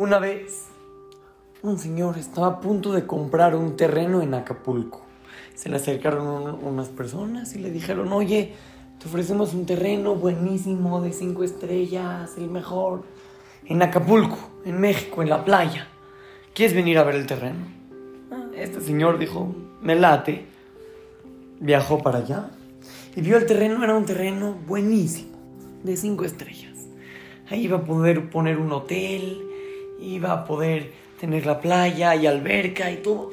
Una vez, un señor estaba a punto de comprar un terreno en Acapulco. Se le acercaron unas personas y le dijeron, oye, te ofrecemos un terreno buenísimo de cinco estrellas, el mejor, en Acapulco, en México, en la playa. ¿Quieres venir a ver el terreno? Ah, este señor dijo, me late. Viajó para allá y vio el terreno, era un terreno buenísimo, de cinco estrellas. Ahí iba a poder poner un hotel, iba a poder tener la playa y alberca y todo.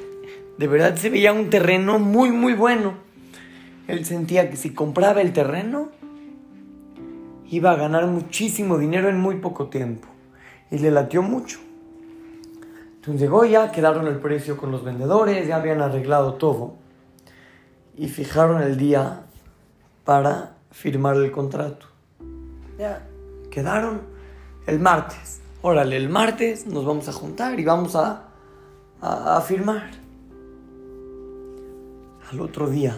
De verdad se veía un terreno muy, muy bueno. Él sentía que si compraba el terreno, iba a ganar muchísimo dinero en muy poco tiempo. Y le latió mucho. Entonces llegó ya, quedaron el precio con los vendedores, ya habían arreglado todo. Y fijaron el día para firmar el contrato. Ya, quedaron el martes órale, el martes nos vamos a juntar y vamos a, a, firmar. Al otro día,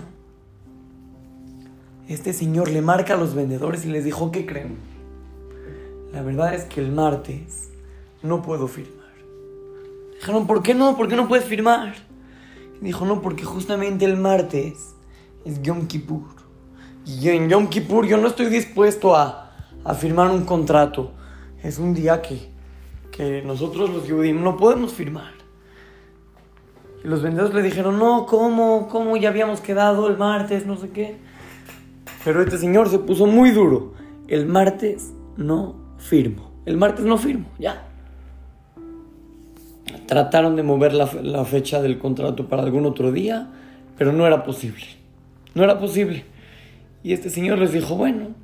este señor le marca a los vendedores y les dijo, ¿qué creen? La verdad es que el martes no puedo firmar. Dijeron, ¿por qué no? ¿Por qué no puedes firmar? dijo, no, porque justamente el martes es Yom Kippur. Y en Yom Kippur yo no estoy dispuesto a, a firmar un contrato es un día que, que nosotros los judíos no podemos firmar. Y los vendedores le dijeron, no, ¿cómo? ¿Cómo? Ya habíamos quedado el martes, no sé qué. Pero este señor se puso muy duro. El martes no firmo. El martes no firmo, ya. Trataron de mover la, la fecha del contrato para algún otro día, pero no era posible. No era posible. Y este señor les dijo, bueno,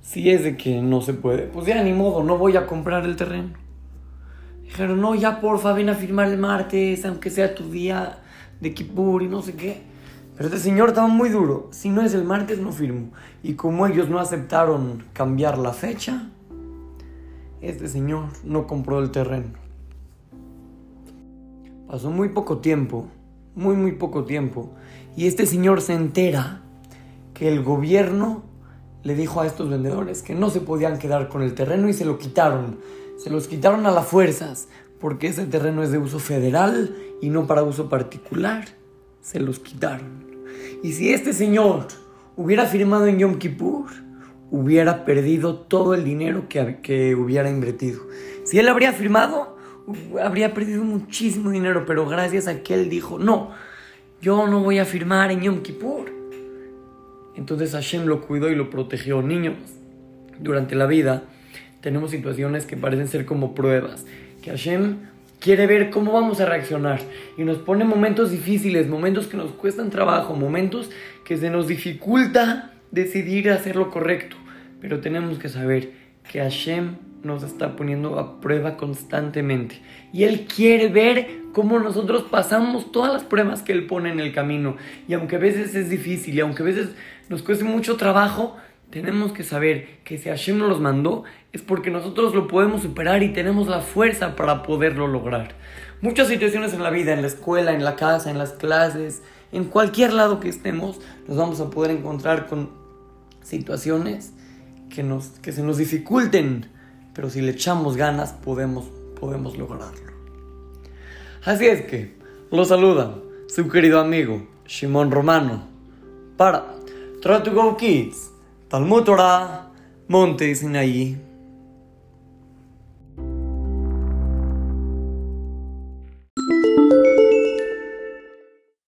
si es de que no se puede, pues ya ni modo, no voy a comprar el terreno. Dijeron, no, ya porfa, ven a firmar el martes, aunque sea tu día de Kippur y no sé qué. Pero este señor estaba muy duro. Si no es el martes, no firmo. Y como ellos no aceptaron cambiar la fecha, este señor no compró el terreno. Pasó muy poco tiempo, muy, muy poco tiempo. Y este señor se entera que el gobierno le dijo a estos vendedores que no se podían quedar con el terreno y se lo quitaron. Se los quitaron a las fuerzas porque ese terreno es de uso federal y no para uso particular. Se los quitaron. Y si este señor hubiera firmado en Yom Kippur, hubiera perdido todo el dinero que, que hubiera invertido. Si él habría firmado, habría perdido muchísimo dinero, pero gracias a que él dijo, no, yo no voy a firmar en Yom Kippur entonces Hashem lo cuidó y lo protegió. Niños, durante la vida tenemos situaciones que parecen ser como pruebas, que Hashem quiere ver cómo vamos a reaccionar y nos pone momentos difíciles, momentos que nos cuestan trabajo, momentos que se nos dificulta decidir hacer lo correcto, pero tenemos que saber que Hashem nos está poniendo a prueba constantemente. Y Él quiere ver cómo nosotros pasamos todas las pruebas que Él pone en el camino. Y aunque a veces es difícil y aunque a veces nos cueste mucho trabajo, tenemos que saber que si Hashem nos los mandó es porque nosotros lo podemos superar y tenemos la fuerza para poderlo lograr. Muchas situaciones en la vida, en la escuela, en la casa, en las clases, en cualquier lado que estemos, nos vamos a poder encontrar con situaciones que, nos, que se nos dificulten, pero si le echamos ganas podemos, podemos lograrlo. Así es que, lo saluda su querido amigo Shimon Romano para Try to go kids. Talmud Torah, Monte Sinaí.